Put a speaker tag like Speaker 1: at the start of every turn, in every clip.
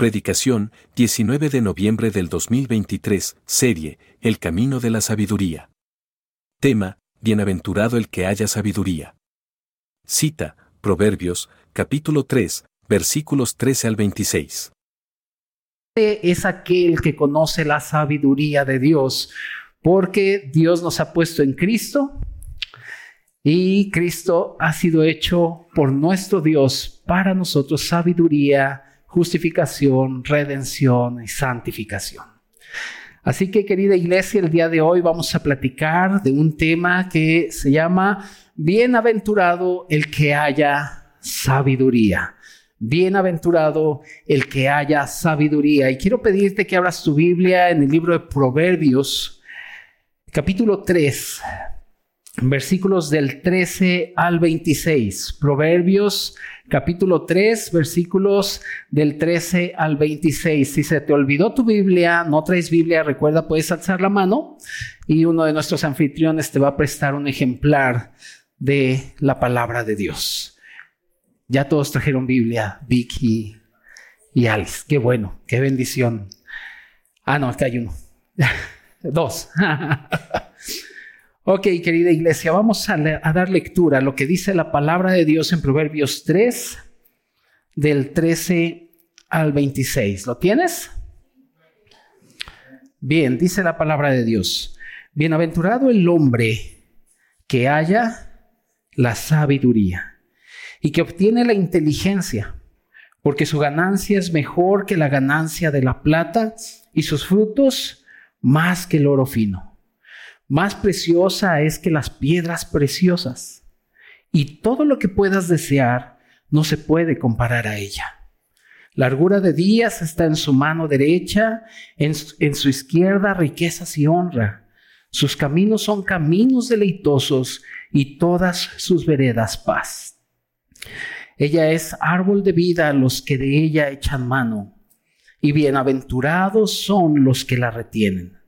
Speaker 1: Predicación, 19 de noviembre del 2023, serie, El Camino de la Sabiduría. Tema, Bienaventurado el que haya sabiduría. Cita, Proverbios, capítulo 3, versículos 13 al 26.
Speaker 2: Es aquel que conoce la sabiduría de Dios, porque Dios nos ha puesto en Cristo y Cristo ha sido hecho por nuestro Dios para nosotros sabiduría justificación, redención y santificación. Así que querida iglesia, el día de hoy vamos a platicar de un tema que se llama Bienaventurado el que haya sabiduría. Bienaventurado el que haya sabiduría. Y quiero pedirte que abras tu Biblia en el libro de Proverbios, capítulo 3, versículos del 13 al 26. Proverbios capítulo 3, versículos del 13 al 26. Si se te olvidó tu Biblia, no traes Biblia, recuerda, puedes alzar la mano y uno de nuestros anfitriones te va a prestar un ejemplar de la palabra de Dios. Ya todos trajeron Biblia, Vicky y Alice. Qué bueno, qué bendición. Ah, no, acá hay uno. Dos. Ok, querida iglesia, vamos a, dar lectura a lo que dice la palabra de Dios en Proverbios 3, del 13 al 26. ¿Lo tienes? Bien, dice la palabra de Dios. Bienaventurado el hombre que haya la sabiduría y que obtiene la inteligencia, porque su ganancia es mejor que la ganancia de la plata y sus frutos más que el oro fino más preciosa es que las piedras preciosas. Y todo lo que puedas desear no se puede comparar a ella. Largura de días está en su mano derecha, en, en su izquierda riquezas y honra. Sus caminos son caminos deleitosos y todas sus veredas paz. Ella es árbol de vida a los que de ella echan mano, y bienaventurados son los que la retienen.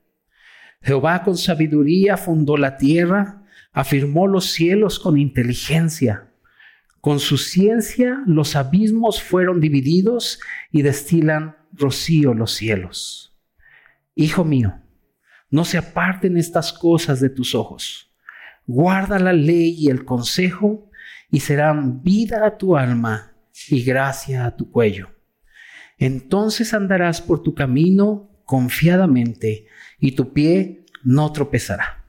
Speaker 2: Jehová con sabiduría fundó la tierra, afirmó los cielos con inteligencia. Con su ciencia los abismos fueron divididos y destilan rocío los cielos. Hijo mío, no se aparten estas cosas de tus ojos. Guarda la ley y el consejo y serán vida a tu alma y gracia a tu cuello. Entonces andarás por tu camino confiadamente y tu pie no tropezará.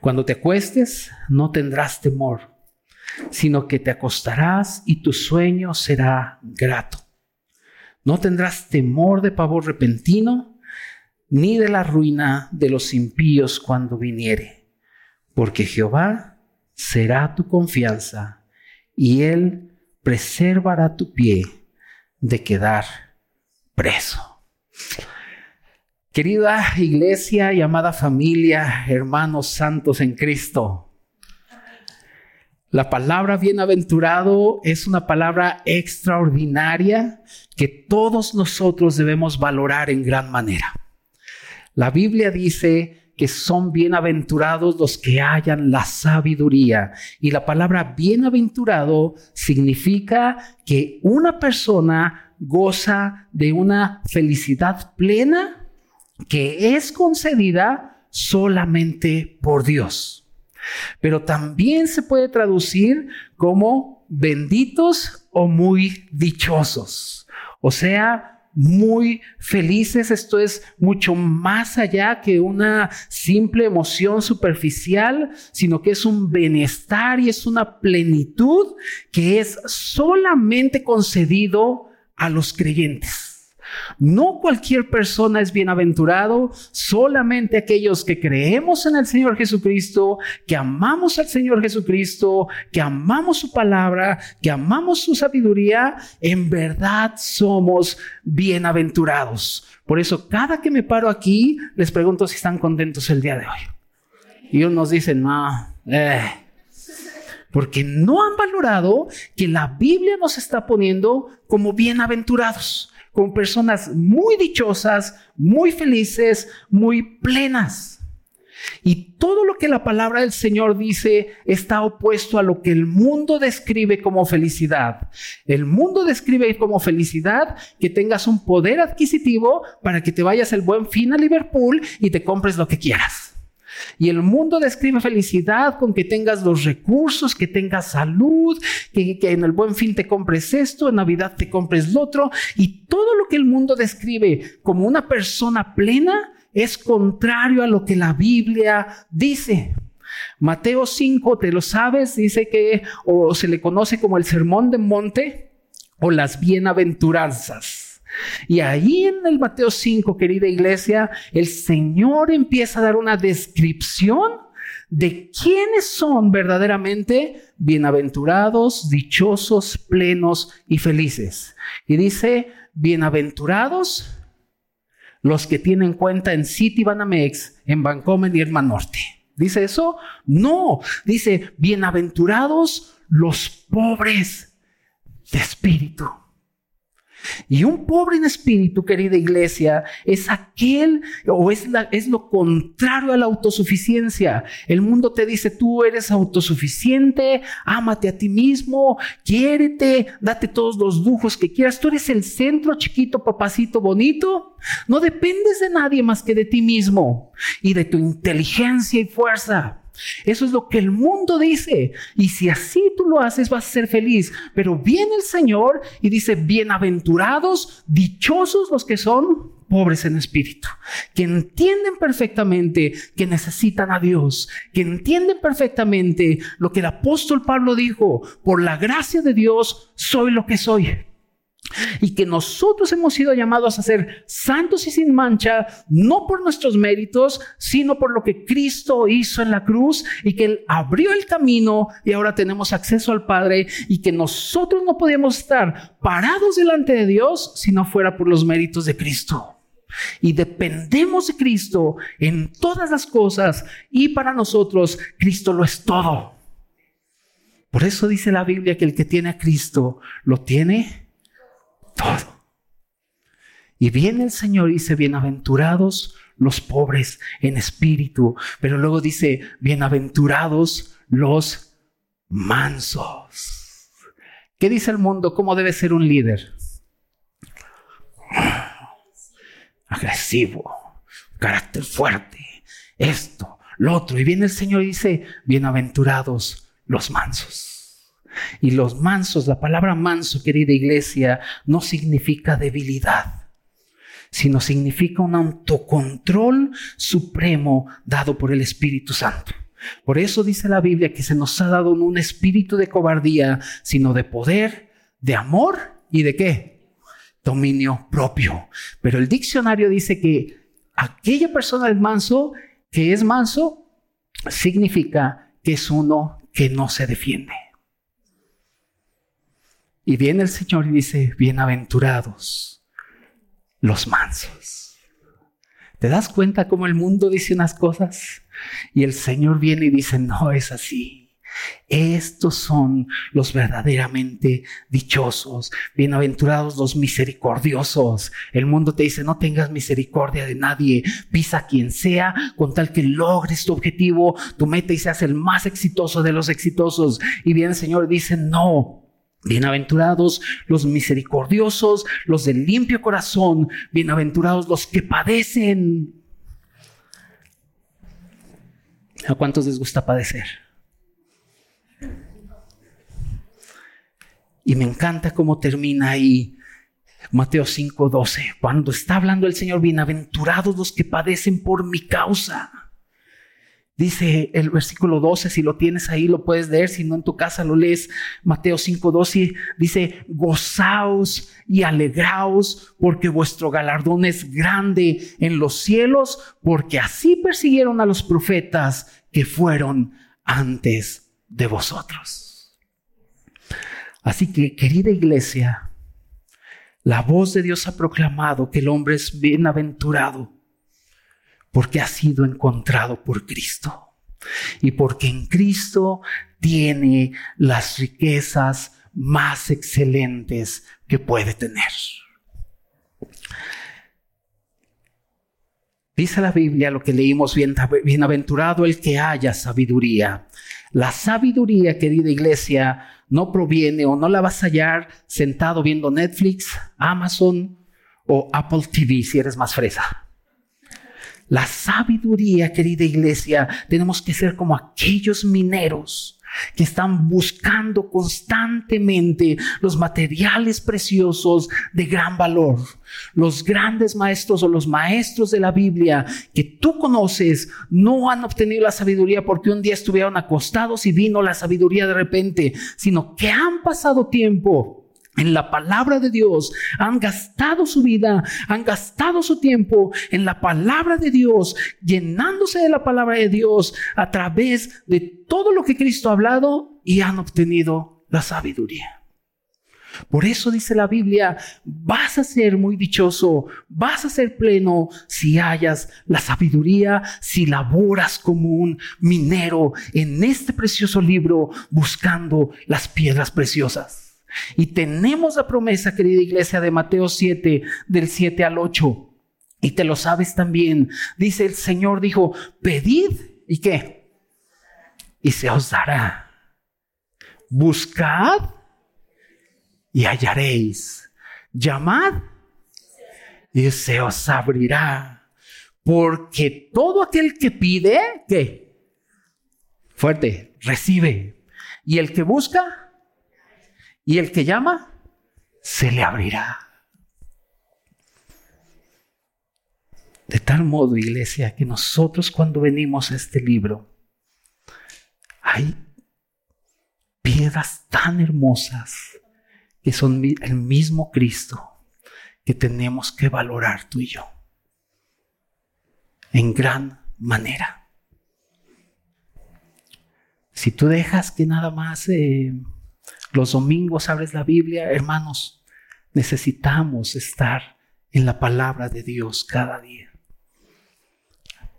Speaker 2: Cuando te acuestes, no tendrás temor, sino que te acostarás y tu sueño será grato. No tendrás temor de pavor repentino, ni de la ruina de los impíos cuando viniere, porque Jehová será tu confianza y él preservará tu pie de quedar preso. Querida iglesia y amada familia, hermanos santos en Cristo, la palabra bienaventurado es una palabra extraordinaria que todos nosotros debemos valorar en gran manera. La Biblia dice que son bienaventurados los que hallan la sabiduría. Y la palabra bienaventurado significa que una persona goza de una felicidad plena que es concedida solamente por Dios. Pero también se puede traducir como benditos o muy dichosos. O sea, muy felices. Esto es mucho más allá que una simple emoción superficial, sino que es un bienestar y es una plenitud que es solamente concedido a los creyentes. No cualquier persona es bienaventurado, solamente aquellos que creemos en el Señor Jesucristo, que amamos al Señor Jesucristo, que amamos su palabra, que amamos su sabiduría, en verdad somos bienaventurados. Por eso cada que me paro aquí, les pregunto si están contentos el día de hoy. Y unos dicen, no, eh, porque no han valorado que la Biblia nos está poniendo como bienaventurados con personas muy dichosas, muy felices, muy plenas. Y todo lo que la palabra del Señor dice está opuesto a lo que el mundo describe como felicidad. El mundo describe como felicidad que tengas un poder adquisitivo para que te vayas el buen fin a Liverpool y te compres lo que quieras. Y el mundo describe felicidad con que tengas los recursos, que tengas salud, que, en el buen fin te compres esto, en Navidad te compres lo otro. Y todo lo que el mundo describe como una persona plena es contrario a lo que la Biblia dice. Mateo 5, te lo sabes, dice que o se le conoce como el sermón de monte o las bienaventuranzas. Y ahí en el Mateo 5, querida iglesia, el Señor empieza a dar una descripción de quiénes son verdaderamente bienaventurados, dichosos, plenos y felices. Y dice, bienaventurados los que tienen cuenta en City Banamex, en Bancomer y en Norte. ¿Dice eso? No, dice, bienaventurados los pobres de espíritu. Y un pobre en espíritu, querida iglesia, es aquel o es, es lo contrario a la autosuficiencia. El mundo te dice, tú eres autosuficiente, ámate a ti mismo, quiérete, date todos los lujos que quieras. Tú eres el centro chiquito, papacito bonito. No dependes de nadie más que de ti mismo y de tu inteligencia y fuerza. Eso es lo que el mundo dice. Y si así tú lo haces, vas a ser feliz. Pero viene el Señor y dice, bienaventurados, dichosos los que son pobres en espíritu, que entienden perfectamente que necesitan a Dios, que entienden perfectamente lo que el apóstol Pablo dijo, por la gracia de Dios soy lo que soy. Y que nosotros hemos sido llamados a ser santos y sin mancha, no por nuestros méritos, sino por lo que Cristo hizo en la cruz y que Él abrió el camino y ahora tenemos acceso al Padre y que nosotros no podíamos estar parados delante de Dios si no fuera por los méritos de Cristo. Y dependemos de Cristo en todas las cosas y para nosotros Cristo lo es todo. Por eso dice la Biblia que el que tiene a Cristo lo tiene todo. Y viene el Señor y dice, bienaventurados los pobres en espíritu, pero luego dice, bienaventurados los mansos. ¿Qué dice el mundo? ¿Cómo debe ser un líder? Agresivo, carácter fuerte, esto, lo otro. Y viene el Señor y dice, bienaventurados los mansos. Y los mansos, la palabra manso, querida iglesia, no significa debilidad, sino significa un autocontrol supremo dado por el Espíritu Santo. Por eso dice la Biblia que se nos ha dado un espíritu de cobardía, sino de poder, de amor y de qué? Dominio propio. Pero el diccionario dice que aquella persona del manso que es manso significa que es uno que no se defiende. Y viene el Señor y dice, bienaventurados los mansos. ¿Te das cuenta cómo el mundo dice unas cosas? Y el Señor viene y dice, no es así. Estos son los verdaderamente dichosos, bienaventurados los misericordiosos. El mundo te dice, no tengas misericordia de nadie, pisa a quien sea con tal que logres tu objetivo, tu meta y seas el más exitoso de los exitosos. Y viene el Señor dice, no, Bienaventurados los misericordiosos, los de limpio corazón, bienaventurados los que padecen. ¿A cuántos les gusta padecer? Y me encanta cómo termina ahí Mateo 5:12, cuando está hablando el Señor, bienaventurados los que padecen por mi causa. Dice el versículo 12, si lo tienes ahí lo puedes leer, si no en tu casa lo lees, Mateo 5, 12, dice, gozaos y alegraos porque vuestro galardón es grande en los cielos, porque así persiguieron a los profetas que fueron antes de vosotros. Así que, querida iglesia, la voz de Dios ha proclamado que el hombre es bienaventurado porque ha sido encontrado por Cristo y porque en Cristo tiene las riquezas más excelentes que puede tener. Dice la Biblia lo que leímos, bienaventurado el que haya sabiduría. La sabiduría, querida iglesia, no proviene o no la vas a hallar sentado viendo Netflix, Amazon o Apple TV si eres más fresa. La sabiduría, querida iglesia, tenemos que ser como aquellos mineros que están buscando constantemente los materiales preciosos de gran valor. Los grandes maestros o los maestros de la Biblia que tú conoces no han obtenido la sabiduría porque un día estuvieron acostados y vino la sabiduría de repente, sino que han pasado tiempo en la palabra de Dios, han gastado su vida, han gastado su tiempo en la palabra de Dios, llenándose de la palabra de Dios a través de todo lo que Cristo ha hablado y han obtenido la sabiduría. Por eso dice la Biblia, vas a ser muy dichoso, vas a ser pleno si hayas la sabiduría, si laboras como un minero en este precioso libro buscando las piedras preciosas. Y tenemos la promesa, querida iglesia, de Mateo 7, del 7 al 8. Y te lo sabes también. Dice el Señor, dijo, pedid y qué. Y se os dará. Buscad y hallaréis. Llamad y se os abrirá. Porque todo aquel que pide, ¿qué? Fuerte, recibe. Y el que busca, y el que llama, se le abrirá. De tal modo, iglesia, que nosotros cuando venimos a este libro, hay piedras tan hermosas que son el mismo Cristo que tenemos que valorar tú y yo en gran manera. Si tú dejas que nada más eh, los domingos abres la Biblia, hermanos, necesitamos estar en la palabra de Dios cada día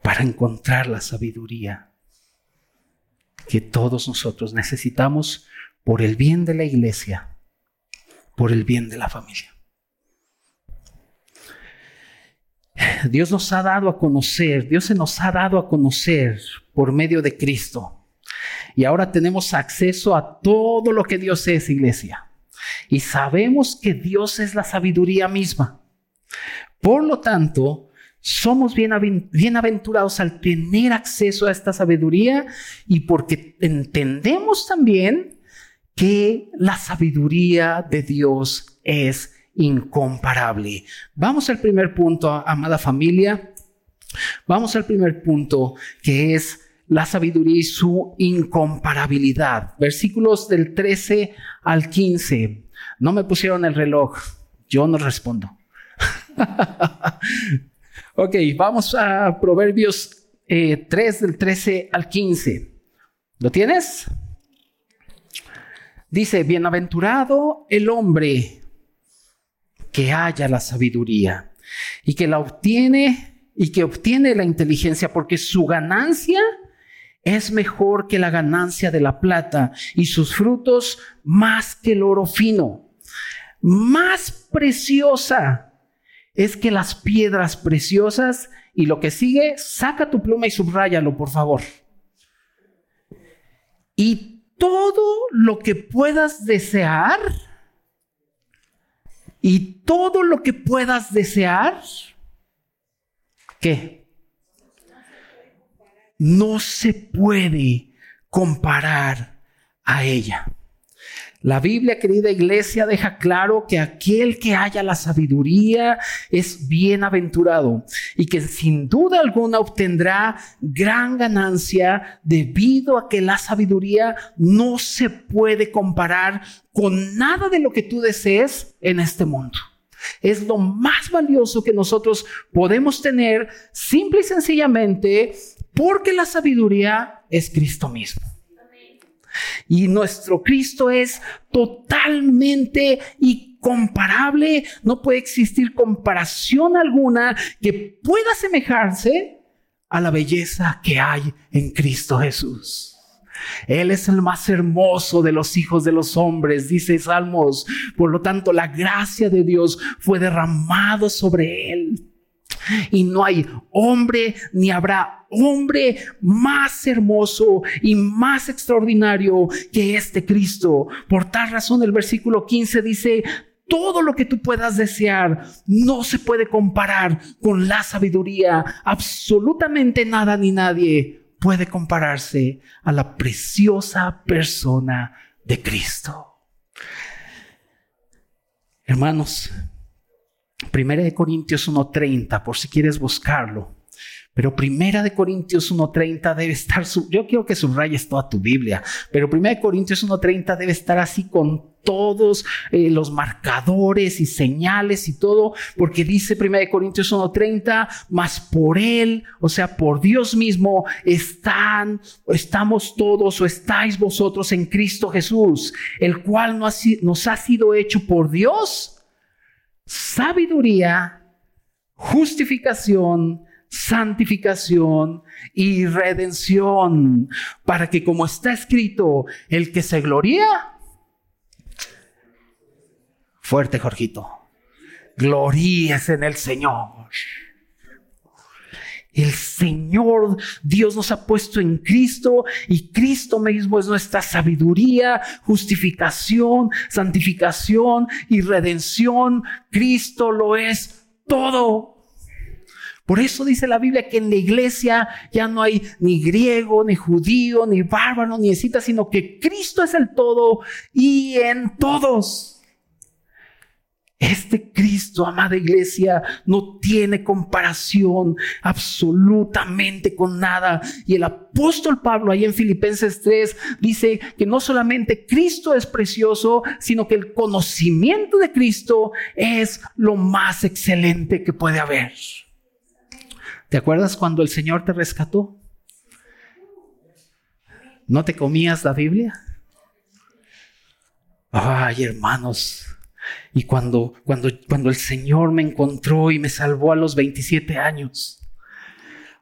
Speaker 2: para encontrar la sabiduría que todos nosotros necesitamos por el bien de la iglesia, por el bien de la familia. Dios nos ha dado a conocer, Dios se nos ha dado a conocer por medio de Cristo y ahora tenemos acceso a todo lo que Dios es, iglesia. Y sabemos que Dios es la sabiduría misma. Por lo tanto, somos bienaventurados al tener acceso a esta sabiduría y porque entendemos también que la sabiduría de Dios es incomparable. Vamos al primer punto, amada familia. Vamos al primer punto que es la sabiduría y su incomparabilidad. Versículos del 13 al 15. No me pusieron el reloj, yo no respondo. ok, vamos a Proverbios 3 eh, del 13 al 15. ¿Lo tienes? Dice, bienaventurado el hombre que haya la sabiduría y que la obtiene y que obtiene la inteligencia porque su ganancia es mejor que la ganancia de la plata y sus frutos más que el oro fino. Más preciosa es que las piedras preciosas y lo que sigue, saca tu pluma y subráyalo, por favor. Y todo lo que puedas desear, y todo lo que puedas desear, ¿qué? No se puede comparar a ella. La Biblia, querida iglesia, deja claro que aquel que haya la sabiduría es bienaventurado y que sin duda alguna obtendrá gran ganancia debido a que la sabiduría no se puede comparar con nada de lo que tú desees en este mundo. Es lo más valioso que nosotros podemos tener simple y sencillamente porque la sabiduría es Cristo mismo. Y nuestro Cristo es totalmente incomparable. No puede existir comparación alguna que pueda asemejarse a la belleza que hay en Cristo Jesús. Él es el más hermoso de los hijos de los hombres, dice Salmos. Por lo tanto, la gracia de Dios fue derramada sobre él. Y no hay hombre ni habrá hombre más hermoso y más extraordinario que este Cristo. Por tal razón el versículo 15 dice, todo lo que tú puedas desear no se puede comparar con la sabiduría. Absolutamente nada ni nadie puede compararse a la preciosa persona de Cristo. Hermanos, Primera de Corintios 1.30, por si quieres buscarlo. Pero Primera de Corintios 1.30 debe estar, yo quiero que subrayes toda tu Biblia, pero Primera de Corintios 1.30 debe estar así con todos eh, los marcadores y señales y todo, porque dice Primera de Corintios 1.30, más por Él, o sea, por Dios mismo, están, estamos todos o estáis vosotros en Cristo Jesús, el cual nos ha sido hecho por Dios sabiduría, justificación, santificación y redención, para que como está escrito, el que se gloría, fuerte Jorgito, gloríes en el Señor. El Señor Dios nos ha puesto en Cristo y Cristo mismo es nuestra sabiduría, justificación, santificación y redención. Cristo lo es todo. Por eso dice la Biblia que en la iglesia ya no hay ni griego, ni judío, ni bárbaro, ni cita, sino que Cristo es el todo y en todos. Este Cristo, amada iglesia, no tiene comparación absolutamente con nada. Y el apóstol Pablo ahí en Filipenses 3 dice que no solamente Cristo es precioso, sino que el conocimiento de Cristo es lo más excelente que puede haber. ¿Te acuerdas cuando el Señor te rescató? ¿No te comías la Biblia? Ay, hermanos. Y cuando, cuando, cuando el Señor me encontró y me salvó a los 27 años,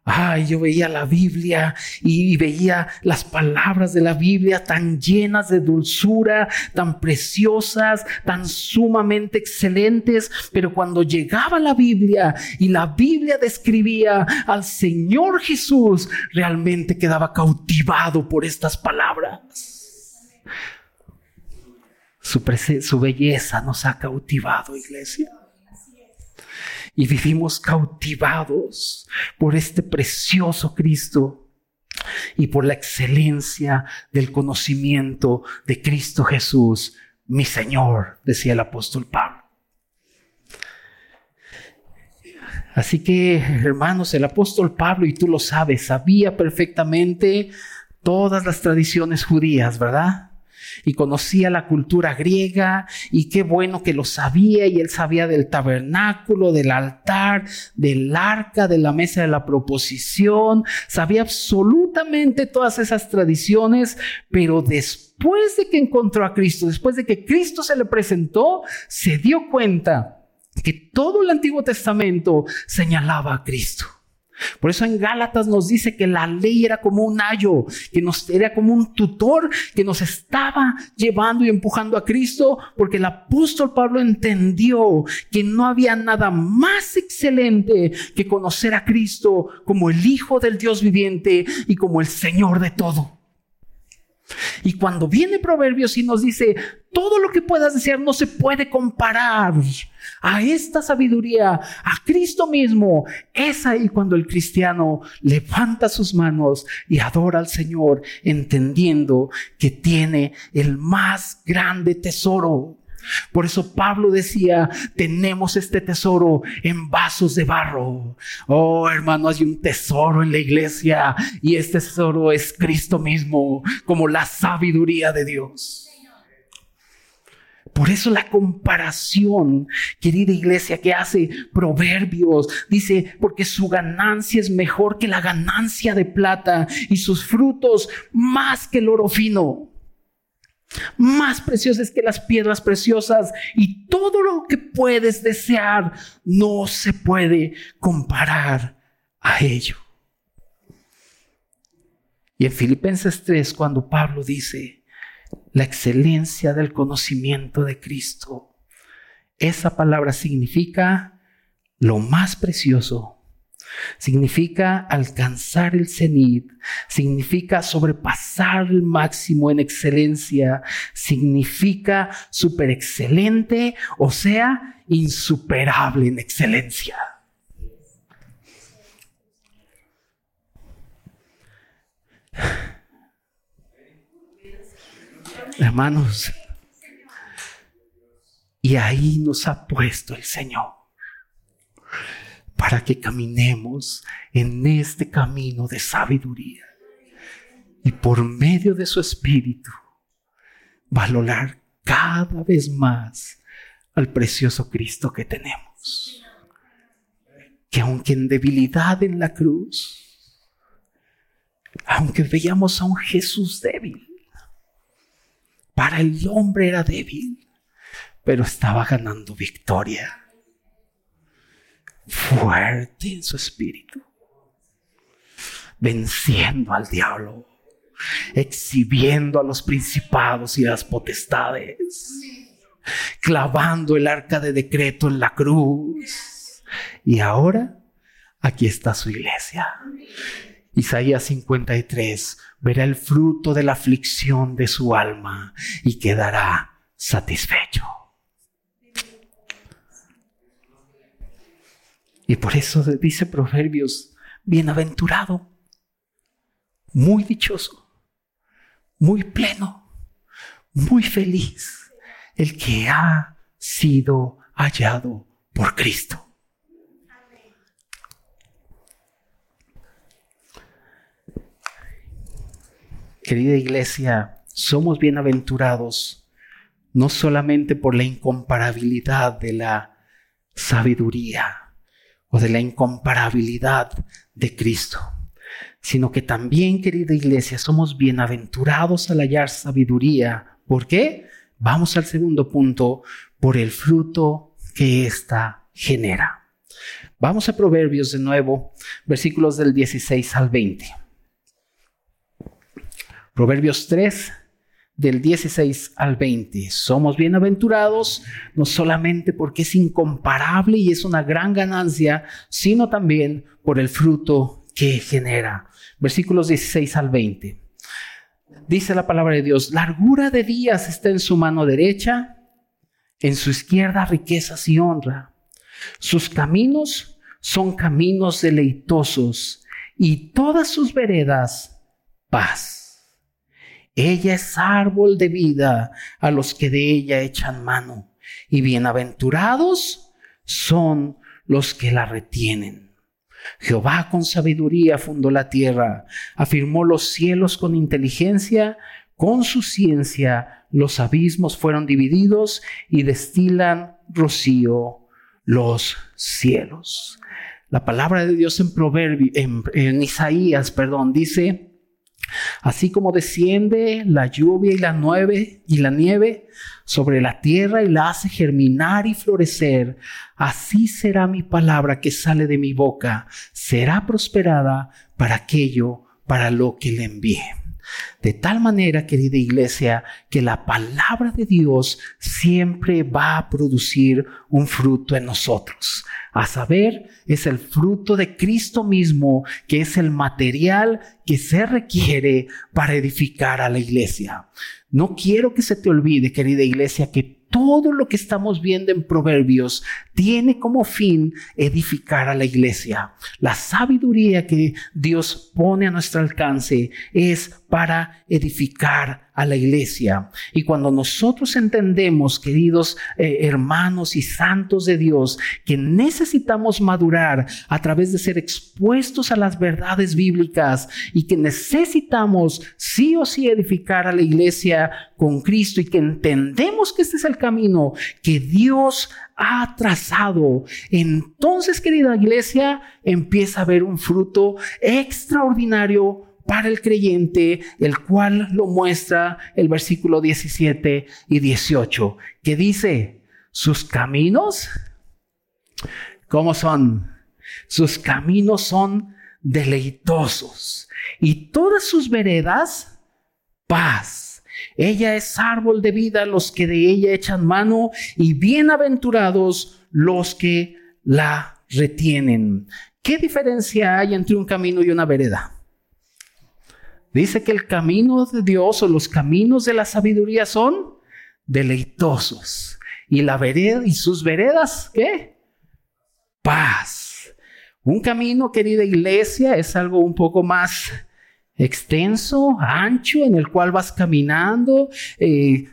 Speaker 2: Ay, yo veía la Biblia y veía las palabras de la Biblia tan llenas de dulzura, tan preciosas, tan sumamente excelentes, pero cuando llegaba la Biblia y la Biblia describía al Señor Jesús, realmente quedaba cautivado por estas palabras. Su, su belleza nos ha cautivado, iglesia y vivimos cautivados por este precioso Cristo y por la excelencia del conocimiento de Cristo Jesús, mi Señor, decía el apóstol Pablo. Así que, hermanos, el apóstol Pablo, y tú lo sabes, sabía perfectamente todas las tradiciones judías, ¿verdad? Y conocía la cultura griega y qué bueno que lo sabía y él sabía del tabernáculo, del altar, del arca, de la mesa de la proposición, sabía absolutamente todas esas tradiciones, pero después de que encontró a Cristo, después de que Cristo se le presentó, se dio cuenta que todo el Antiguo Testamento señalaba a Cristo. Por eso en Gálatas nos dice que la ley era como un ayo, que nos era como un tutor que nos estaba llevando y empujando a Cristo, porque el apóstol Pablo entendió que no había nada más excelente que conocer a Cristo como el Hijo del Dios viviente y como el Señor de todo. Y cuando viene Proverbios y nos dice, todo lo que puedas desear no se puede comparar a esta sabiduría, a Cristo mismo, es ahí cuando el cristiano levanta sus manos y adora al Señor, entendiendo que tiene el más grande tesoro. Por eso Pablo decía, tenemos este tesoro en vasos de barro. Oh, hermano, hay un tesoro en la iglesia y este tesoro es Cristo mismo, como la sabiduría de Dios. Por eso la comparación, querida iglesia, que hace Proverbios, dice, porque su ganancia es mejor que la ganancia de plata y sus frutos más que el oro fino más preciosas que las piedras preciosas y todo lo que puedes desear no se puede comparar a ello. Y en Filipenses 3, cuando Pablo dice, la excelencia del conocimiento de Cristo, esa palabra significa lo más precioso, Significa alcanzar el cenit, significa sobrepasar el máximo en excelencia, significa super excelente, o sea, insuperable en excelencia. Hermanos, y ahí nos ha puesto el Señor para que caminemos en este camino de sabiduría y por medio de su espíritu valorar cada vez más al precioso Cristo que tenemos. Que aunque en debilidad en la cruz, aunque veíamos a un Jesús débil, para el hombre era débil, pero estaba ganando victoria fuerte en su espíritu, venciendo al diablo, exhibiendo a los principados y las potestades, clavando el arca de decreto en la cruz. Y ahora aquí está su iglesia. Isaías 53 verá el fruto de la aflicción de su alma y quedará satisfecho. Y por eso dice Proverbios, bienaventurado, muy dichoso, muy pleno, muy feliz, el que ha sido hallado por Cristo. Querida iglesia, somos bienaventurados no solamente por la incomparabilidad de la sabiduría, de la incomparabilidad de Cristo, sino que también, querida iglesia, somos bienaventurados al hallar sabiduría. ¿Por qué? Vamos al segundo punto, por el fruto que ésta genera. Vamos a Proverbios de nuevo, versículos del 16 al 20. Proverbios 3, del 16 al 20. Somos bienaventurados no solamente porque es incomparable y es una gran ganancia, sino también por el fruto que genera. Versículos 16 al 20. Dice la palabra de Dios, largura de días está en su mano derecha, en su izquierda riquezas y honra. Sus caminos son caminos deleitosos y todas sus veredas paz. Ella es árbol de vida a los que de ella echan mano, y bienaventurados son los que la retienen. Jehová con sabiduría fundó la tierra, afirmó los cielos con inteligencia, con su ciencia los abismos fueron divididos y destilan rocío los cielos. La palabra de Dios en Proverbio, en, Isaías, perdón, dice, Así como desciende la lluvia y la nieve y la nieve sobre la tierra y la hace germinar y florecer, así será mi palabra que sale de mi boca, será prosperada para aquello para lo que le envíe. De tal manera, querida iglesia, que la palabra de Dios siempre va a producir un fruto en nosotros. A saber, es el fruto de Cristo mismo, que es el material que se requiere para edificar a la iglesia. No quiero que se te olvide, querida iglesia, que todo lo que estamos viendo en Proverbios tiene como fin edificar a la iglesia. La sabiduría que Dios pone a nuestro alcance es para edificar a la iglesia. Y cuando nosotros entendemos, queridos eh, hermanos y santos de Dios, que necesitamos madurar a través de ser expuestos a las verdades bíblicas y que necesitamos sí o sí edificar a la iglesia con Cristo y que entendemos que este es el camino que Dios ha trazado, entonces, querida iglesia, empieza a haber un fruto extraordinario para el creyente, el cual lo muestra el versículo 17 y 18, que dice, sus caminos, ¿cómo son? Sus caminos son deleitosos y todas sus veredas, paz. Ella es árbol de vida los que de ella echan mano y bienaventurados los que la retienen. ¿qué diferencia hay entre un camino y una vereda? Dice que el camino de Dios o los caminos de la sabiduría son deleitosos. Y la vereda y sus veredas, ¿qué? Paz. Un camino, querida iglesia, es algo un poco más extenso, ancho, en el cual vas caminando eh,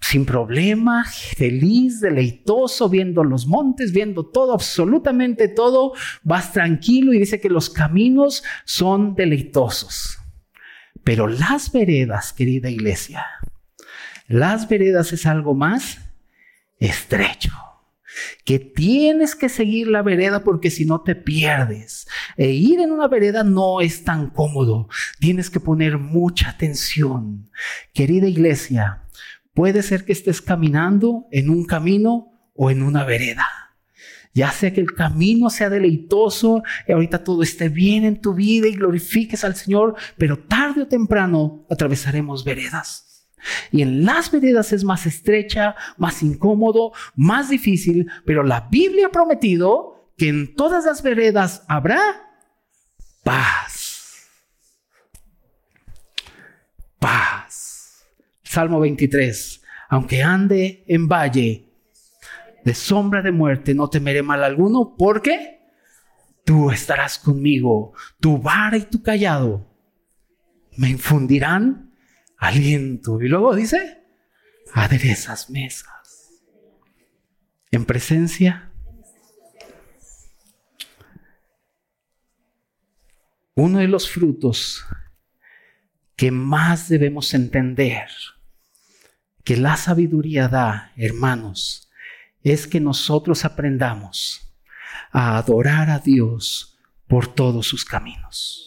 Speaker 2: sin problema, feliz, deleitoso, viendo los montes, viendo todo, absolutamente todo, vas tranquilo y dice que los caminos son deleitosos. Pero las veredas, querida iglesia, las veredas es algo más estrecho que tienes que seguir la vereda porque si no te pierdes. E ir en una vereda no es tan cómodo. Tienes que poner mucha atención. Querida iglesia, puede ser que estés caminando en un camino o en una vereda. Ya sea que el camino sea deleitoso y ahorita todo esté bien en tu vida y glorifiques al Señor, pero tarde o temprano atravesaremos veredas. Y en las veredas es más estrecha, más incómodo, más difícil, pero la Biblia ha prometido que en todas las veredas habrá paz. Paz. Salmo 23. Aunque ande en valle de sombra de muerte, no temeré mal alguno, porque tú estarás conmigo, tu vara y tu callado me infundirán aliento. Y luego dice, aderezas mesas. En presencia. Uno de los frutos que más debemos entender que la sabiduría da, hermanos, es que nosotros aprendamos a adorar a Dios por todos sus caminos.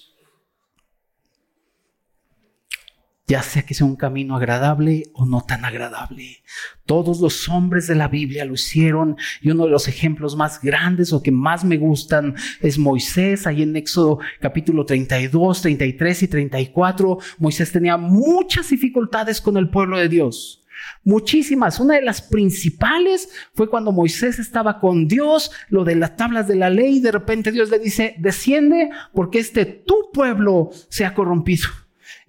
Speaker 2: ya sea que sea un camino agradable o no tan agradable. Todos los hombres de la Biblia lo hicieron y uno de los ejemplos más grandes o que más me gustan es Moisés, ahí en Éxodo capítulo 32, 33 y 34. Moisés tenía muchas dificultades con el pueblo de Dios. Muchísimas. Una de las principales fue cuando Moisés estaba con Dios, lo de las tablas de la ley, de repente Dios le dice, desciende porque este tu pueblo se ha corrompido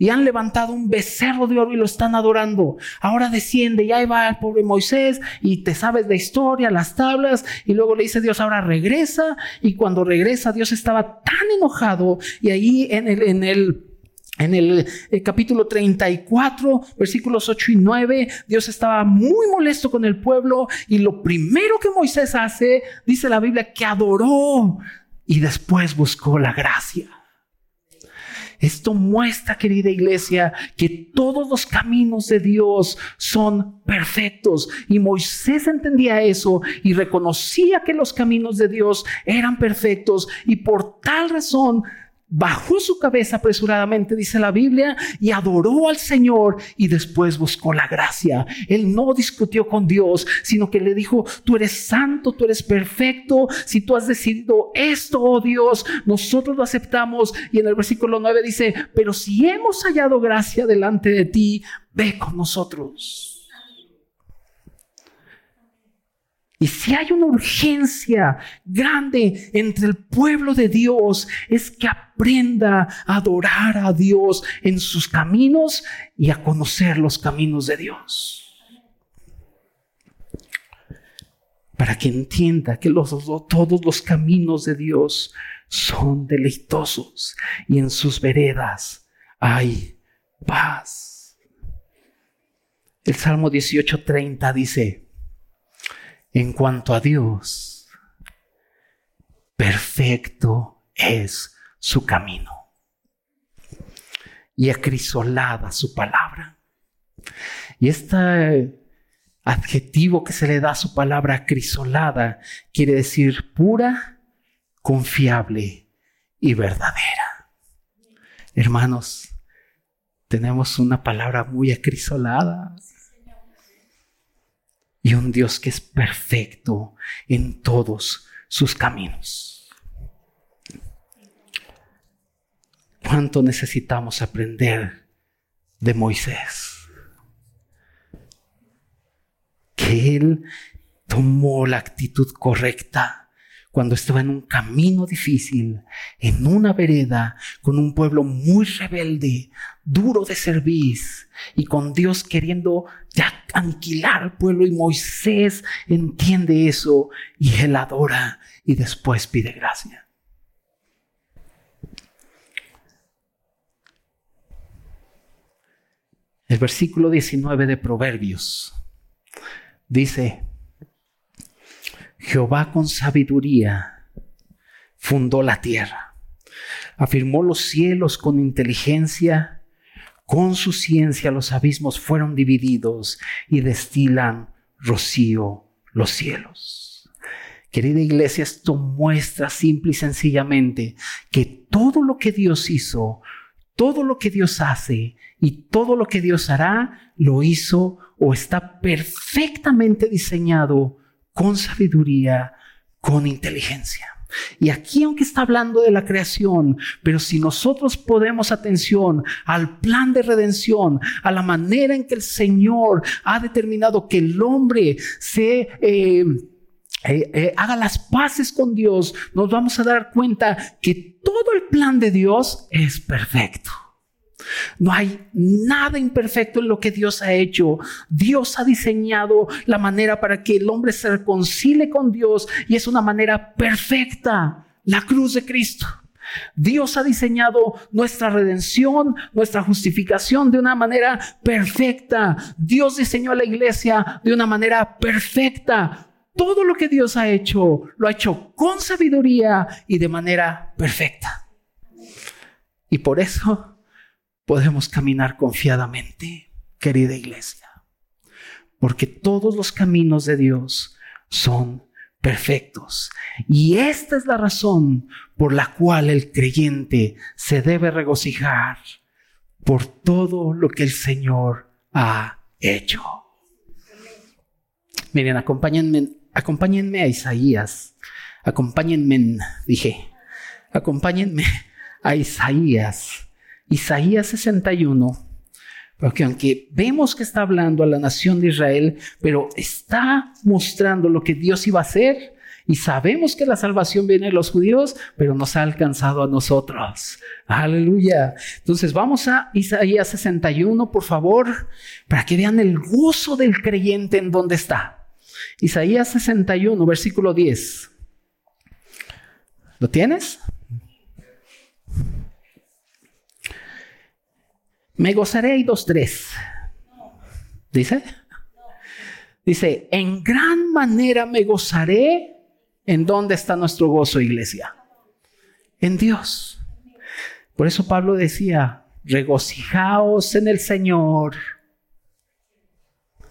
Speaker 2: y han levantado un becerro de oro y lo están adorando. Ahora desciende y ahí va el pobre Moisés y te sabes la historia, las tablas y luego le dice Dios, ahora regresa y cuando regresa Dios estaba tan enojado y ahí en el, en el en el, eh, capítulo 34, versículos 8 y 9, Dios estaba muy molesto con el pueblo y lo primero que Moisés hace, dice la Biblia, que adoró y después buscó la gracia. Esto muestra, querida iglesia, que todos los caminos de Dios son perfectos. Y Moisés entendía eso y reconocía que los caminos de Dios eran perfectos. Y por tal razón bajó su cabeza apresuradamente, dice la Biblia, y adoró al Señor y después buscó la gracia. Él no discutió con Dios, sino que le dijo, tú eres santo, tú eres perfecto, si tú has decidido esto, oh Dios, nosotros lo aceptamos. Y en el versículo 9 dice, pero si hemos hallado gracia delante de ti, ve con nosotros. Y si hay una urgencia grande entre el pueblo de Dios, es que aprenda a adorar a Dios en sus caminos y a conocer los caminos de Dios. Para que entienda que todos los caminos de Dios son deleitosos y en sus veredas hay paz. El Salmo 18:30 dice, en cuanto a Dios, perfecto es su camino y acrisolada su palabra. Y este adjetivo que se le da a su palabra acrisolada quiere decir pura, confiable y verdadera. Hermanos, tenemos una palabra muy acrisolada y un Dios que es perfecto en todos sus caminos. ¿Cuánto necesitamos aprender de Moisés? Que él tomó la actitud correcta cuando estaba en un camino difícil, en una vereda, con un pueblo muy rebelde, duro de servir, y con Dios queriendo ya anquilar al pueblo, y Moisés entiende eso, y él adora, y después pide gracia. El versículo 19 de Proverbios dice, Jehová con sabiduría fundó la tierra, afirmó los cielos con inteligencia, con su ciencia los abismos fueron divididos y destilan rocío los cielos. Querida iglesia, esto muestra simple y sencillamente que todo lo que Dios hizo, todo lo que Dios hace y todo lo que Dios hará, lo hizo o está perfectamente diseñado con sabiduría, con inteligencia. Y aquí, aunque está hablando de la creación, pero si nosotros podemos atención al plan de redención, a la manera en que el Señor ha determinado que el hombre se... Eh, eh, eh, haga las paces con Dios, nos vamos a dar cuenta que todo el plan de Dios es perfecto. No hay nada imperfecto en lo que Dios ha hecho. Dios ha diseñado la manera para que el hombre se reconcilie con Dios y es una manera perfecta, la cruz de Cristo. Dios ha diseñado nuestra redención, nuestra justificación de una manera perfecta. Dios diseñó a la iglesia de una manera perfecta. Todo lo que Dios ha hecho, lo ha hecho con sabiduría y de manera perfecta. Y por eso podemos caminar confiadamente, querida iglesia, porque todos los caminos de Dios son perfectos. Y esta es la razón por la cual el creyente se debe regocijar por todo lo que el Señor ha hecho. Miren, acompáñenme, acompáñenme a Isaías. Acompáñenme, dije, acompáñenme a Isaías Isaías 61, porque aunque vemos que está hablando a la nación de Israel, pero está mostrando lo que Dios iba a hacer. Y sabemos que la salvación viene de los judíos, pero nos ha alcanzado a nosotros. Aleluya. Entonces vamos a Isaías 61, por favor, para que vean el gozo del creyente en donde está. Isaías 61, versículo 10. ¿Lo tienes? Me gozaré y dos, tres. ¿Dice? Dice, en gran manera me gozaré. ¿En dónde está nuestro gozo, iglesia? En Dios. Por eso Pablo decía, regocijaos en el Señor.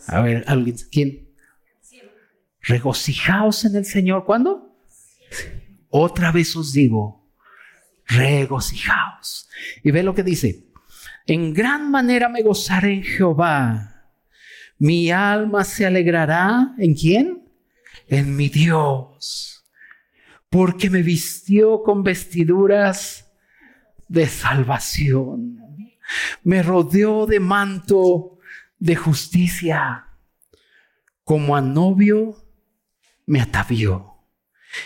Speaker 2: A ver, ¿alguien? ¿Quién? Regocijaos en el Señor. ¿Cuándo? Otra vez os digo, regocijaos. Y ve lo que dice. En gran manera me gozaré en Jehová. Mi alma se alegrará. ¿En quién? En mi Dios. Porque me vistió con vestiduras de salvación. Me rodeó de manto de justicia. Como a novio me atavió.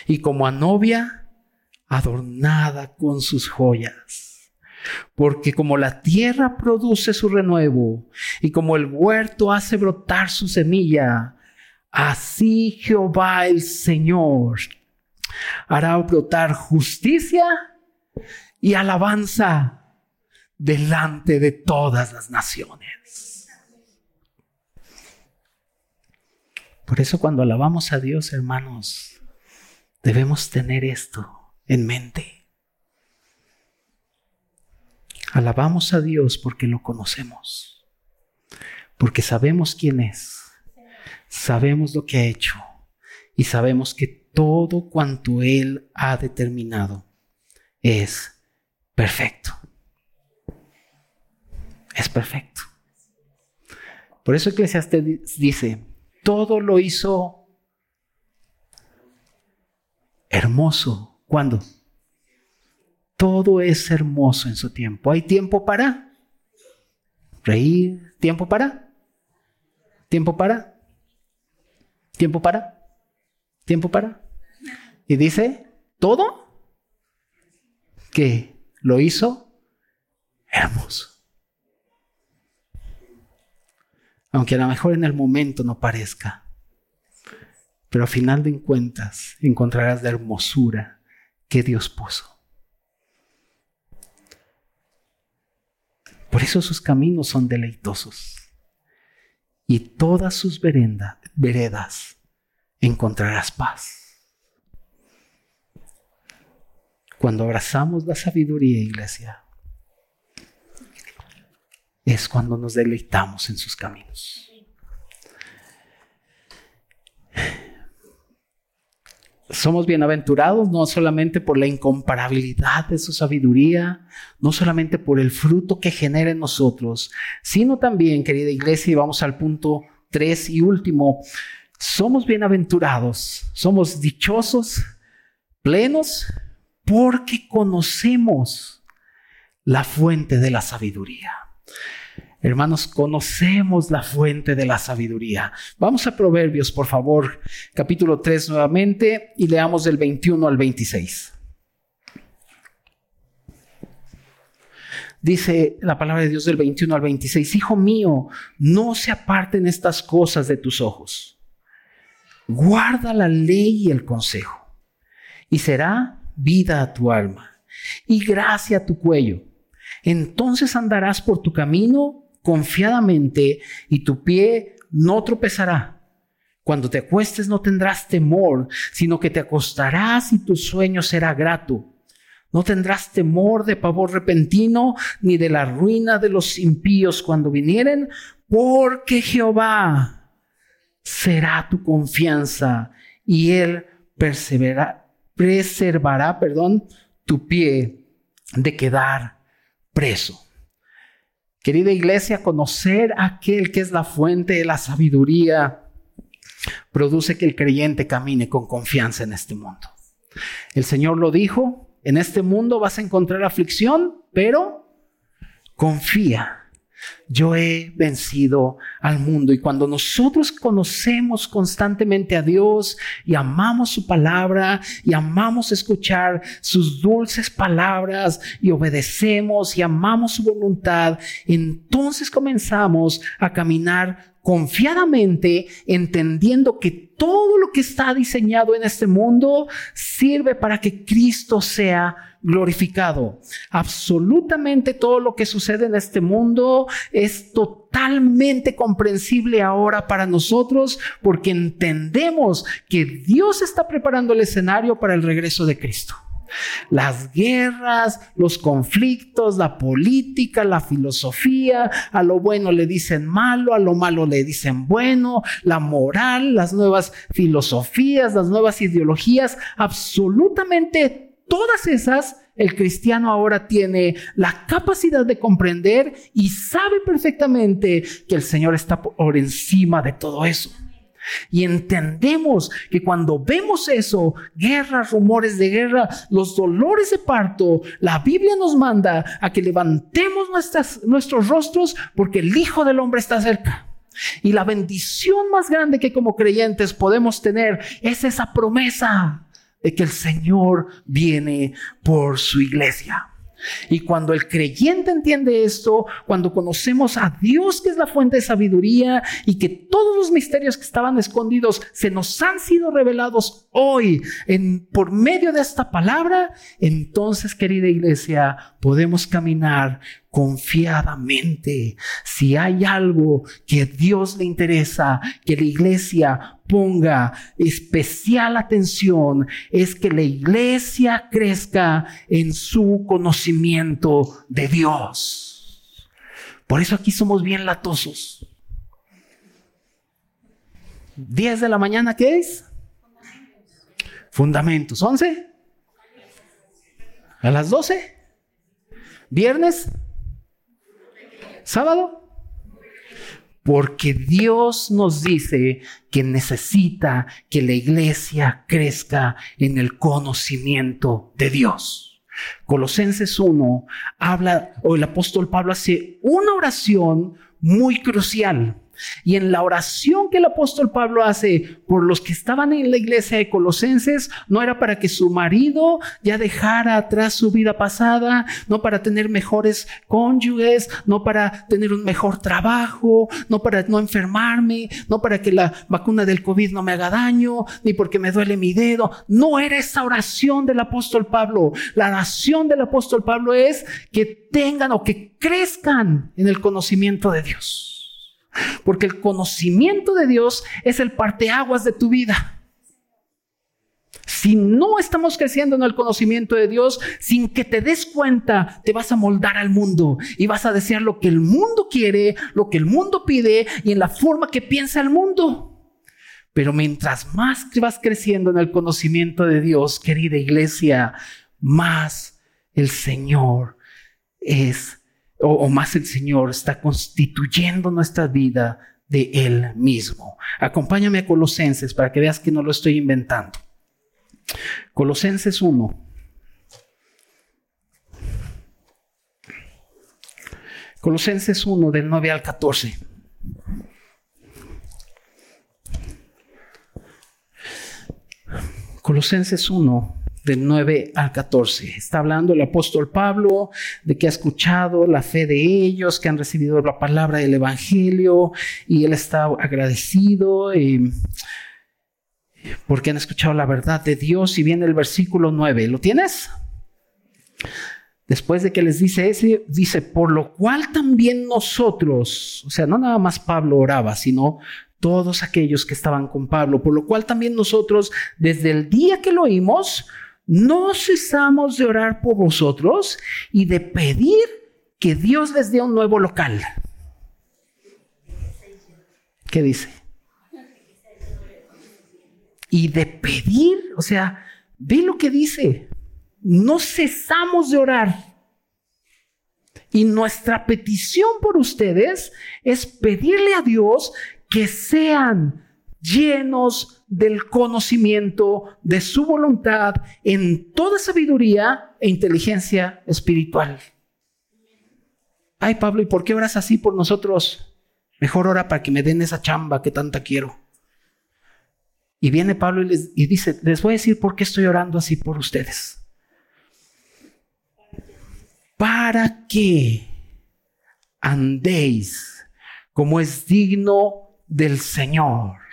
Speaker 2: Y como a novia adornada con sus joyas porque como la tierra produce su renuevo y como el huerto hace brotar su semilla, así Jehová el Señor hará brotar justicia y alabanza delante de todas las naciones. Por eso cuando alabamos a Dios, hermanos, debemos tener esto en mente. Alabamos a Dios porque lo conocemos, porque sabemos quién es, sabemos lo que ha hecho y sabemos que todo cuanto Él ha determinado es perfecto. Es perfecto. Por eso Eclesiastes dice, todo lo hizo hermoso. ¿Cuándo? Todo es hermoso en su tiempo. Hay tiempo para reír, tiempo para, tiempo para, tiempo para, tiempo para. Y dice, todo que lo hizo hermoso. Aunque a lo mejor en el momento no parezca. Pero a final de cuentas encontrarás la hermosura que Dios puso. Por eso sus caminos son deleitosos. Y todas sus veredas encontrarás paz. Cuando abrazamos la sabiduría, iglesia, es cuando nos deleitamos en sus caminos. Somos bienaventurados no solamente por la incomparabilidad de su sabiduría, no solamente por el fruto que genera en nosotros, sino también, querida iglesia, y vamos al punto tres y último, somos bienaventurados, somos dichosos, plenos, porque conocemos la fuente de la sabiduría. Hermanos, conocemos la fuente de la sabiduría. Vamos a Proverbios, por favor, capítulo 3 nuevamente y leamos del 21 al 26. Dice la palabra de Dios del 21 al 26, Hijo mío, no se aparten estas cosas de tus ojos. Guarda la ley y el consejo, y será vida a tu alma y gracia a tu cuello. Entonces andarás por tu camino confiadamente y tu pie no tropezará. Cuando te acuestes no tendrás temor, sino que te acostarás y tu sueño será grato. No tendrás temor de pavor repentino, ni de la ruina de los impíos cuando vinieren, porque Jehová será tu confianza y él preservará, perdón, tu pie de quedar preso. Querida iglesia, conocer aquel que es la fuente de la sabiduría produce que el creyente camine con confianza en este mundo. El Señor lo dijo, en este mundo vas a encontrar aflicción, pero confía yo he vencido al mundo. Y cuando nosotros conocemos constantemente a Dios y amamos su palabra y amamos escuchar sus dulces palabras y obedecemos y amamos su voluntad, entonces comenzamos a caminar confiadamente, entendiendo que todo lo que está diseñado en este mundo sirve para que Cristo sea glorificado. Absolutamente todo lo que sucede en este mundo es totalmente comprensible ahora para nosotros porque entendemos que Dios está preparando el escenario para el regreso de Cristo. Las guerras, los conflictos, la política, la filosofía, a lo bueno le dicen malo, a lo malo le dicen bueno, la moral, las nuevas filosofías, las nuevas ideologías, absolutamente todas esas, el cristiano ahora tiene la capacidad de comprender y sabe perfectamente que el Señor está por encima de todo eso. Y entendemos que cuando vemos eso, guerras, rumores de guerra, los dolores de parto, la Biblia nos manda a que levantemos nuestras, nuestros rostros porque el Hijo del Hombre está cerca. Y la bendición más grande que como creyentes podemos tener es esa promesa de que el Señor viene por su iglesia. Y cuando el creyente entiende esto, cuando conocemos a Dios que es la fuente de sabiduría y que todos los misterios que estaban escondidos se nos han sido revelados hoy por medio de esta palabra, entonces querida iglesia, podemos caminar confiadamente. Si hay algo que Dios le interesa, que la iglesia ponga especial atención, es que la iglesia crezca en su conocimiento de Dios. Por eso aquí somos bien latosos. 10 de la mañana, ¿qué es? Fundamentos. ¿11? ¿A las 12? ¿Viernes? Sábado? Porque Dios nos dice que necesita que la iglesia crezca en el conocimiento de Dios. Colosenses 1 habla, o el apóstol Pablo hace una oración muy crucial. Y en la oración que el apóstol Pablo hace por los que estaban en la iglesia de Colosenses, no era para que su marido ya dejara atrás su vida pasada, no para tener mejores cónyuges, no para tener un mejor trabajo, no para no enfermarme, no para que la vacuna del COVID no me haga daño, ni porque me duele mi dedo. No era esa oración del apóstol Pablo. La oración del apóstol Pablo es que tengan o que crezcan en el conocimiento de Dios. Porque el conocimiento de Dios es el parteaguas de tu vida. Si no estamos creciendo en el conocimiento de Dios, sin que te des cuenta, te vas a moldar al mundo y vas a desear lo que el mundo quiere, lo que el mundo pide y en la forma que piensa el mundo. Pero mientras más vas creciendo en el conocimiento de Dios, querida iglesia, más el Señor es o, más el Señor está constituyendo nuestra vida de Él mismo. Acompáñame a Colosenses para que veas que no lo estoy inventando. Colosenses 1. Colosenses 1 del 9 al 14. Colosenses 1 del 9 al 14. Está hablando el apóstol Pablo de que ha escuchado la fe de ellos, que han recibido la palabra del Evangelio y él está agradecido eh, porque han escuchado la verdad de Dios. Y viene el versículo 9. ¿Lo tienes? Después de que les dice ese, dice, por lo cual también nosotros, o sea, no nada más Pablo oraba, sino todos aquellos que estaban con Pablo, por lo cual también nosotros, desde el día que lo oímos, no cesamos de orar por vosotros y de pedir que Dios les dé un nuevo local. ¿Qué dice? Y de pedir, o sea, ve lo que dice. No cesamos de orar. Y nuestra petición por ustedes es pedirle a Dios que sean llenos del conocimiento de su voluntad en toda sabiduría e inteligencia espiritual. Ay, Pablo, ¿y por qué oras así por nosotros? Mejor ora para que me den esa chamba que tanta quiero. Y viene Pablo y, les, y dice, les voy a decir por qué estoy orando así por ustedes. Para que andéis como es digno del Señor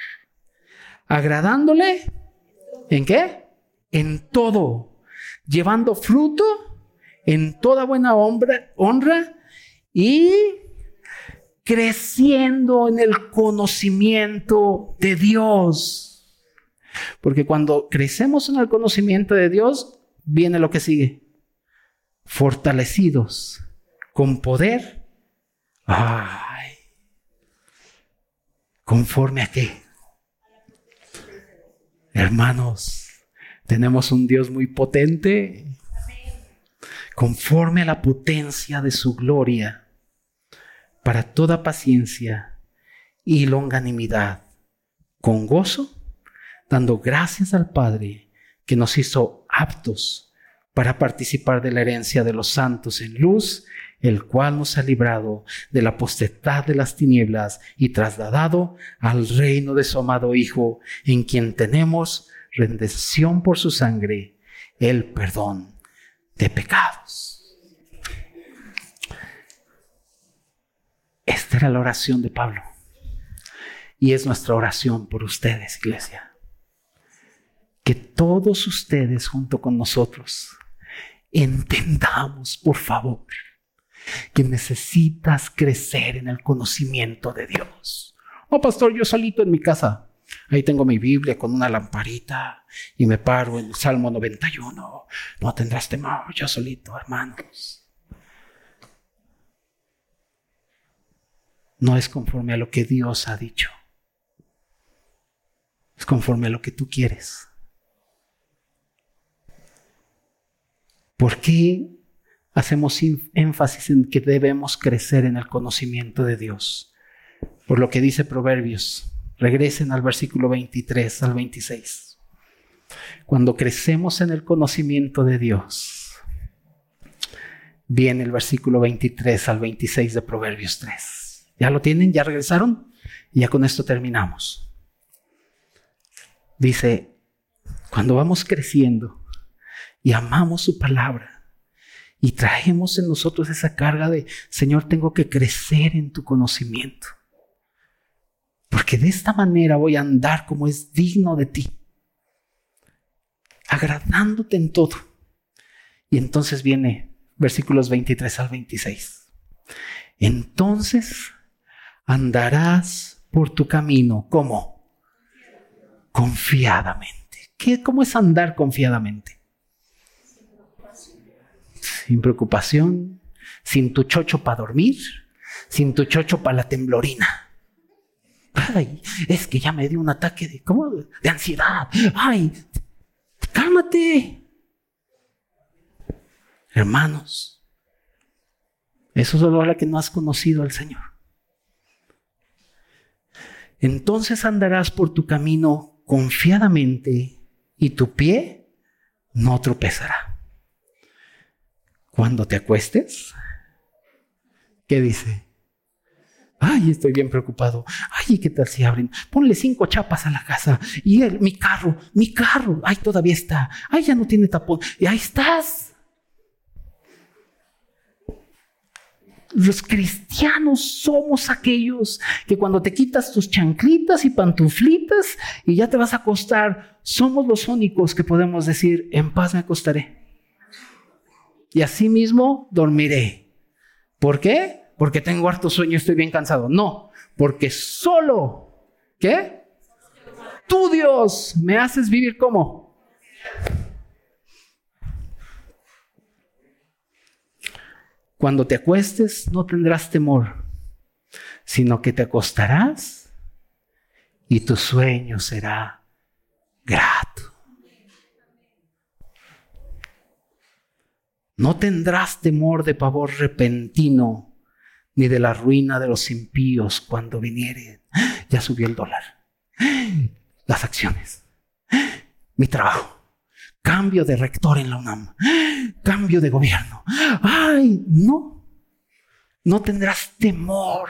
Speaker 2: agradándole en qué? En todo, llevando fruto en toda buena honra, honra y creciendo en el conocimiento de Dios. Porque cuando crecemos en el conocimiento de Dios, viene lo que sigue. Fortalecidos con poder. Ay. ¿Conforme a qué? Hermanos, tenemos un Dios muy potente, conforme a la potencia de su gloria, para toda paciencia y longanimidad, con gozo, dando gracias al Padre que nos hizo aptos para participar de la herencia de los santos en luz, el cual nos ha librado de la potestad de las tinieblas y trasladado al reino de su amado Hijo, en quien tenemos redención por su sangre, el perdón de pecados. Esta era la oración de Pablo. Y es nuestra oración por ustedes, iglesia. Que todos ustedes junto con nosotros entendamos, por favor, que necesitas crecer en el conocimiento de Dios. Oh, pastor, yo solito en mi casa. Ahí tengo mi Biblia con una lamparita y me paro en el Salmo 91. No tendrás temor, yo solito, hermanos. No es conforme a lo que Dios ha dicho. Es conforme a lo que tú quieres. ¿Por qué hacemos énfasis en que debemos crecer en el conocimiento de Dios. Por lo que dice Proverbios, regresen al versículo 23 al 26. Cuando crecemos en el conocimiento de Dios, viene el versículo 23 al 26 de Proverbios 3. ¿Ya lo tienen? ¿Ya regresaron? Y ya con esto terminamos. Dice, cuando vamos creciendo y amamos su palabra y traemos en nosotros esa carga de, Señor, tengo que crecer en tu conocimiento. Porque de esta manera voy a andar como es digno de ti, agradándote en todo. Y entonces viene versículos 23 al 26. Entonces andarás por tu camino. ¿Cómo? Confiadamente. ¿Qué, ¿Cómo es andar confiadamente? Sin preocupación, sin tu chocho para dormir, sin tu chocho para la temblorina. Ay, es que ya me dio un ataque de, ¿cómo? de ansiedad. Ay, cálmate. Hermanos, eso solo habla que no has conocido al Señor. Entonces andarás por tu camino confiadamente y tu pie no tropezará. Cuando te acuestes, ¿qué dice? Ay, estoy bien preocupado. Ay, ¿qué tal si abren? Ponle cinco chapas a la casa. Y mi carro, mi carro. Ay, todavía está. Ay, ya no tiene tapón. Y ahí estás. Los cristianos somos aquellos que cuando te quitas tus chanclitas y pantuflitas y ya te vas a acostar, somos los únicos que podemos decir, en paz me acostaré. Y así mismo dormiré. ¿Por qué? Porque tengo harto sueño estoy bien cansado. No, porque solo, ¿qué? Tú Dios me haces vivir como Cuando te acuestes no tendrás temor, sino que te acostarás y tu sueño será grato. No tendrás temor de pavor repentino, ni de la ruina de los impíos cuando viniere. Ya subió el dólar. Las acciones. Mi trabajo cambio de rector en la UNAM, cambio de gobierno. Ay, no, no tendrás temor.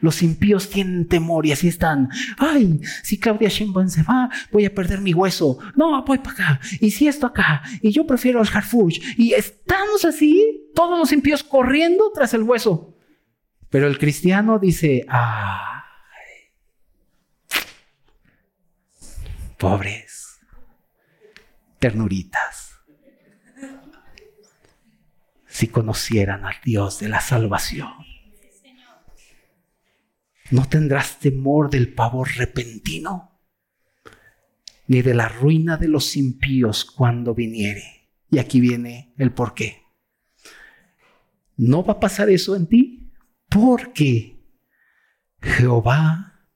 Speaker 2: Los impíos tienen temor y así están. Ay, si Claudia Sheinbaum se va, voy a perder mi hueso. No, voy para acá. Y si esto acá. Y yo prefiero el Harfuch. Y estamos así, todos los impíos corriendo tras el hueso. Pero el cristiano dice, ay, pobres ternuritas. Si conocieran al Dios de la salvación, no tendrás temor del pavor repentino, ni de la ruina de los impíos cuando viniere. Y aquí viene el por qué. No va a pasar eso en ti porque Jehová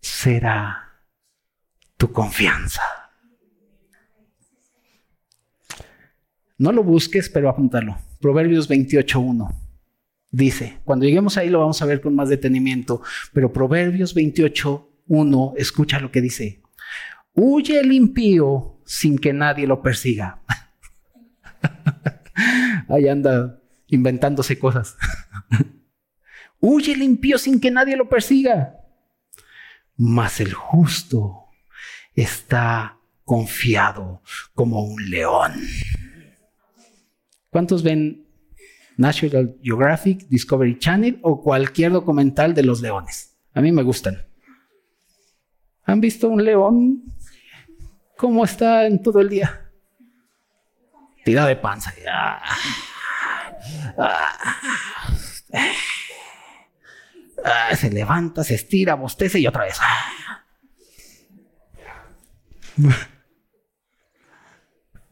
Speaker 2: será tu confianza. No lo busques, pero apúntalo. Proverbios 28.1 dice, cuando lleguemos ahí lo vamos a ver con más detenimiento, pero Proverbios 28.1, escucha lo que dice. Huye el impío sin que nadie lo persiga. ahí anda inventándose cosas. Huye el impío sin que nadie lo persiga. Mas el justo está confiado como un león. ¿Cuántos ven National Geographic, Discovery Channel o cualquier documental de los leones? A mí me gustan. ¿Han visto un león? ¿Cómo está en todo el día? Tira de panza. se levanta, se estira, bostece y otra vez.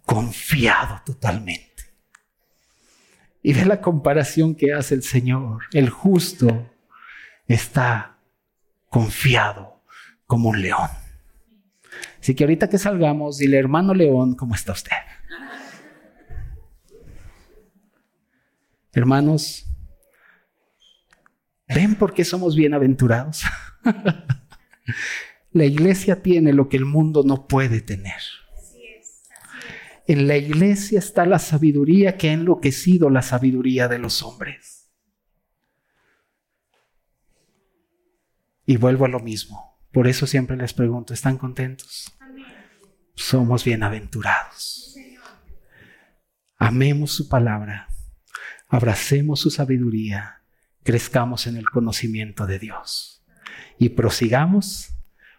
Speaker 2: Confiado totalmente. Y ve la comparación que hace el Señor. El justo está confiado como un león. Así que ahorita que salgamos, dile, hermano león, ¿cómo está usted? Hermanos, ¿ven por qué somos bienaventurados? la iglesia tiene lo que el mundo no puede tener. En la iglesia está la sabiduría que ha enloquecido la sabiduría de los hombres. Y vuelvo a lo mismo. Por eso siempre les pregunto, ¿están contentos? Somos bienaventurados. Amemos su palabra, abracemos su sabiduría, crezcamos en el conocimiento de Dios y prosigamos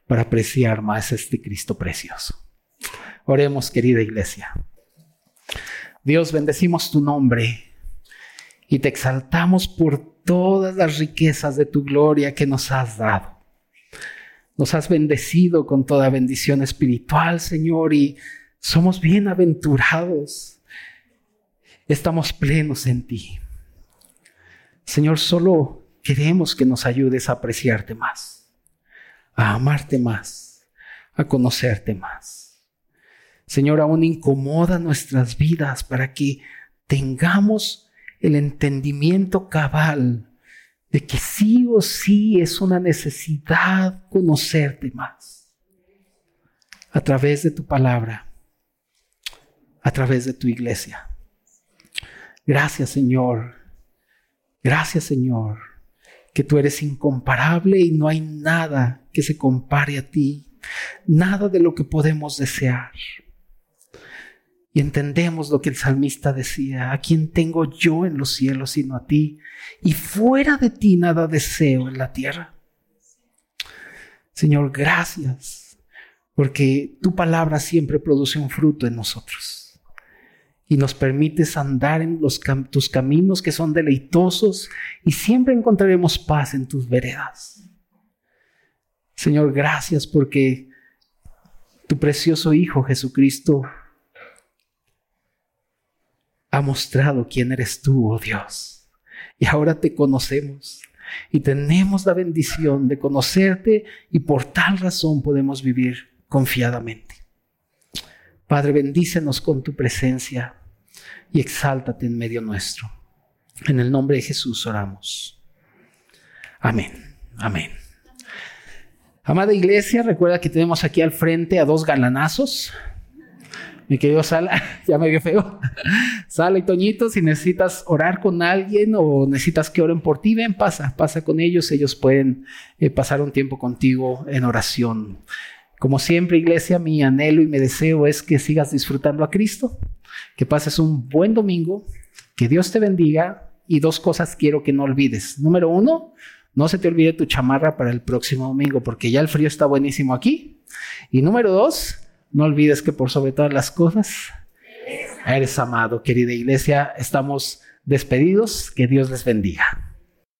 Speaker 2: para apreciar más este Cristo precioso. Oremos, querida iglesia. Dios, bendecimos tu nombre y te exaltamos por todas las riquezas de tu gloria que nos has dado. Nos has bendecido con toda bendición espiritual, Señor, y somos bienaventurados. Estamos plenos en ti. Señor, solo queremos que nos ayudes a apreciarte más, a amarte más, a conocerte más. Señor, aún incomoda nuestras vidas para que tengamos el entendimiento cabal de que sí o sí es una necesidad conocerte más. A través de tu palabra, a través de tu iglesia. Gracias Señor, gracias Señor, que tú eres incomparable y no hay nada que se compare a ti, nada de lo que podemos desear. Y entendemos lo que el salmista decía, ¿a quién tengo yo en los cielos sino a ti? Y fuera de ti nada deseo en la tierra. Señor, gracias, porque tu palabra siempre produce un fruto en nosotros. Y nos permites andar en los tus caminos que son deleitosos y siempre encontraremos paz en tus veredas. Señor, gracias porque tu precioso Hijo Jesucristo ha mostrado quién eres tú, oh Dios. Y ahora te conocemos y tenemos la bendición de conocerte y por tal razón podemos vivir confiadamente. Padre, bendícenos con tu presencia y exáltate en medio nuestro. En el nombre de Jesús oramos. Amén. Amén. Amada iglesia, recuerda que tenemos aquí al frente a dos galanazos mi querido Sala, ya me vio feo. Sala y Toñito, si necesitas orar con alguien o necesitas que oren por ti, ven, pasa, pasa con ellos. Ellos pueden eh, pasar un tiempo contigo en oración. Como siempre, iglesia, mi anhelo y mi deseo es que sigas disfrutando a Cristo, que pases un buen domingo, que Dios te bendiga y dos cosas quiero que no olvides. Número uno, no se te olvide tu chamarra para el próximo domingo, porque ya el frío está buenísimo aquí. Y número dos, no olvides que por sobre todas las cosas eres amado, querida iglesia. Estamos despedidos. Que Dios les bendiga.